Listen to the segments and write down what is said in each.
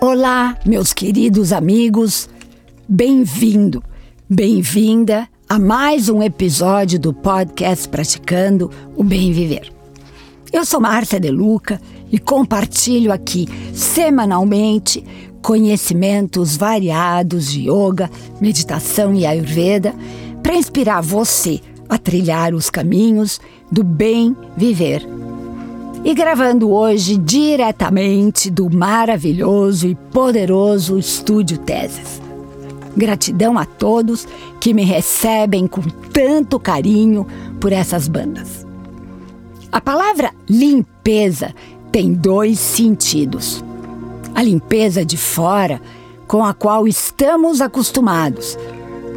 Olá, meus queridos amigos, bem-vindo, bem-vinda a mais um episódio do podcast Praticando o Bem Viver. Eu sou Márcia De Luca e compartilho aqui semanalmente conhecimentos variados de yoga, meditação e ayurveda para inspirar você a trilhar os caminhos do bem viver e gravando hoje diretamente do maravilhoso e poderoso Estúdio Teses. Gratidão a todos que me recebem com tanto carinho por essas bandas. A palavra limpeza tem dois sentidos. A limpeza de fora, com a qual estamos acostumados,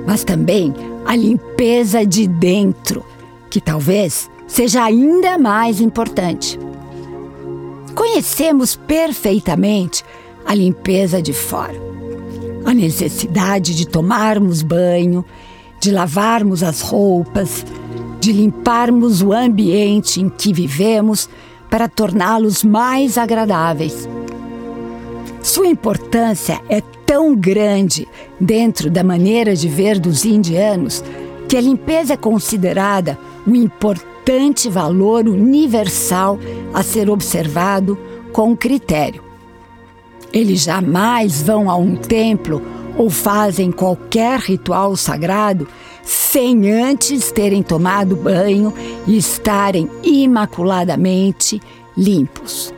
mas também a limpeza de dentro, que talvez seja ainda mais importante. Conhecemos perfeitamente a limpeza de fora, a necessidade de tomarmos banho, de lavarmos as roupas, de limparmos o ambiente em que vivemos para torná-los mais agradáveis. Sua importância é tão grande dentro da maneira de ver dos indianos que a limpeza é considerada um importante importante valor universal a ser observado com critério. Eles jamais vão a um templo ou fazem qualquer ritual sagrado sem antes terem tomado banho e estarem imaculadamente limpos.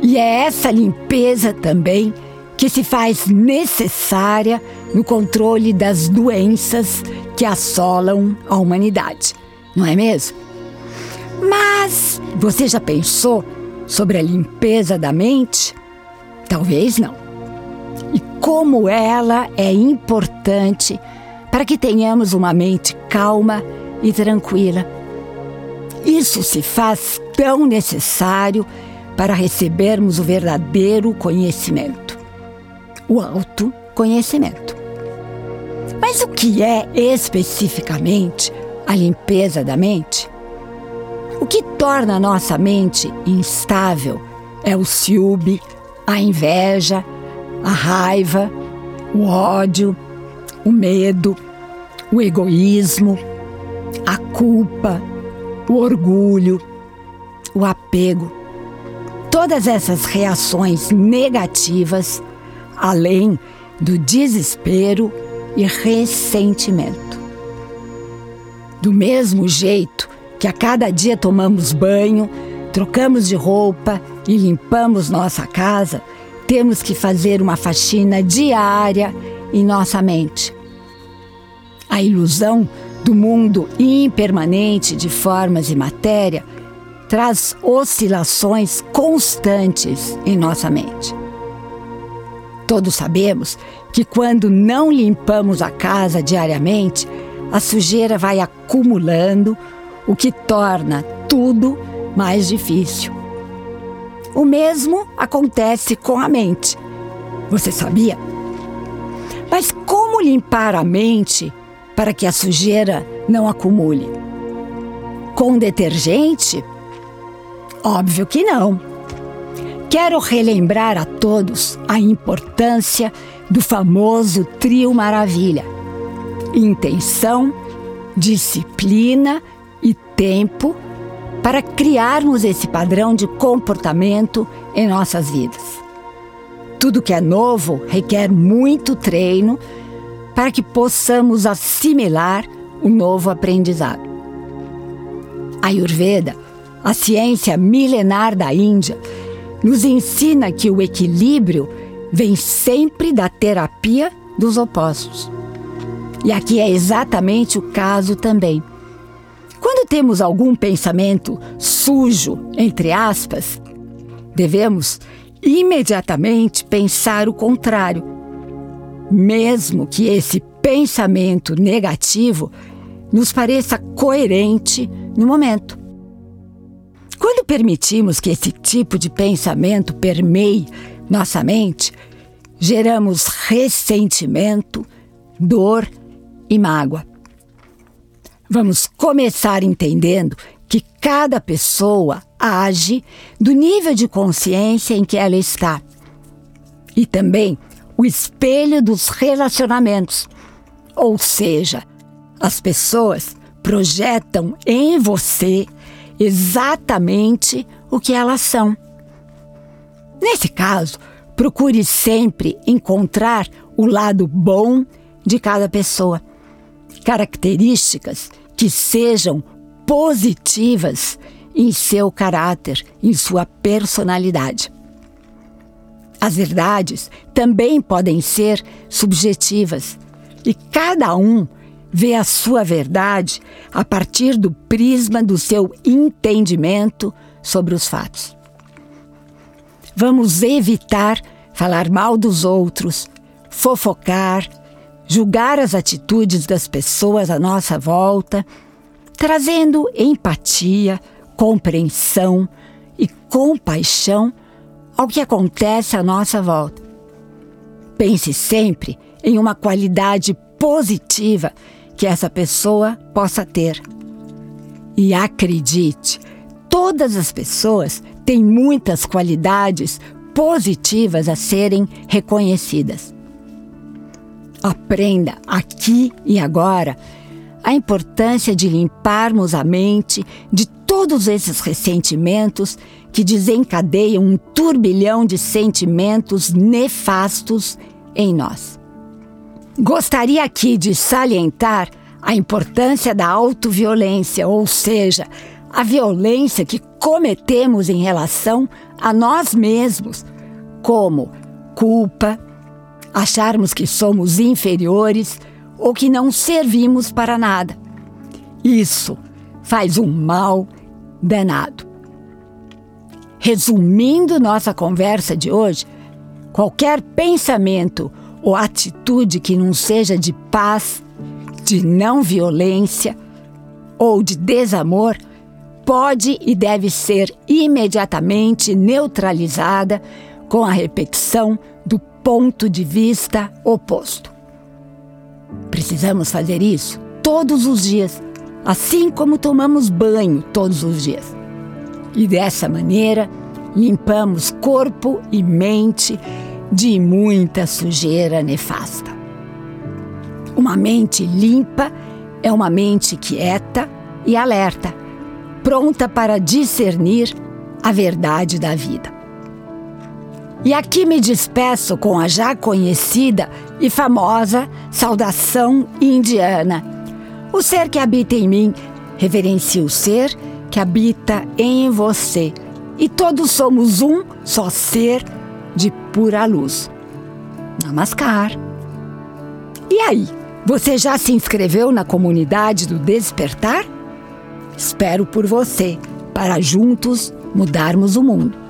E é essa limpeza também que se faz necessária no controle das doenças que assolam a humanidade não é mesmo? Mas você já pensou sobre a limpeza da mente? Talvez não. E como ela é importante para que tenhamos uma mente calma e tranquila. Isso se faz tão necessário para recebermos o verdadeiro conhecimento, o autoconhecimento. Mas o que é especificamente a limpeza da mente? O que torna a nossa mente instável é o ciúme, a inveja, a raiva, o ódio, o medo, o egoísmo, a culpa, o orgulho, o apego. Todas essas reações negativas, além do desespero e ressentimento. Do mesmo jeito que a cada dia tomamos banho, trocamos de roupa e limpamos nossa casa, temos que fazer uma faxina diária em nossa mente. A ilusão do mundo impermanente de formas e matéria traz oscilações constantes em nossa mente. Todos sabemos que quando não limpamos a casa diariamente, a sujeira vai acumulando, o que torna tudo mais difícil. O mesmo acontece com a mente. Você sabia? Mas como limpar a mente para que a sujeira não acumule? Com detergente? Óbvio que não. Quero relembrar a todos a importância do famoso trio maravilha intenção, disciplina e tempo para criarmos esse padrão de comportamento em nossas vidas. Tudo que é novo requer muito treino para que possamos assimilar o novo aprendizado. A Ayurveda, a ciência milenar da Índia, nos ensina que o equilíbrio vem sempre da terapia dos opostos. E aqui é exatamente o caso também. Quando temos algum pensamento sujo, entre aspas, devemos imediatamente pensar o contrário, mesmo que esse pensamento negativo nos pareça coerente no momento. Quando permitimos que esse tipo de pensamento permeie nossa mente, geramos ressentimento, dor e mágoa. Vamos começar entendendo que cada pessoa age do nível de consciência em que ela está. e também o espelho dos relacionamentos. Ou seja, as pessoas projetam em você exatamente o que elas são. Nesse caso, procure sempre encontrar o lado bom de cada pessoa, características que sejam positivas em seu caráter, em sua personalidade. As verdades também podem ser subjetivas e cada um vê a sua verdade a partir do prisma do seu entendimento sobre os fatos. Vamos evitar falar mal dos outros, fofocar, julgar as atitudes das pessoas à nossa volta, trazendo empatia, compreensão e compaixão ao que acontece à nossa volta. Pense sempre em uma qualidade positiva que essa pessoa possa ter. E acredite, todas as pessoas têm muitas qualidades positivas a serem reconhecidas. Aprenda aqui e agora a importância de limparmos a mente de todos esses ressentimentos que desencadeiam um turbilhão de sentimentos nefastos em nós. Gostaria aqui de salientar a importância da autoviolência, ou seja, a violência que cometemos em relação a nós mesmos, como culpa, acharmos que somos inferiores ou que não servimos para nada. Isso faz um mal danado. Resumindo nossa conversa de hoje, qualquer pensamento ou atitude que não seja de paz, de não violência ou de desamor pode e deve ser imediatamente neutralizada com a repetição ponto de vista oposto. Precisamos fazer isso todos os dias, assim como tomamos banho todos os dias. E dessa maneira, limpamos corpo e mente de muita sujeira nefasta. Uma mente limpa é uma mente quieta e alerta, pronta para discernir a verdade da vida. E aqui me despeço com a já conhecida e famosa saudação indiana. O ser que habita em mim reverencia o ser que habita em você. E todos somos um só ser de pura luz. Namaskar. E aí, você já se inscreveu na comunidade do Despertar? Espero por você, para juntos mudarmos o mundo.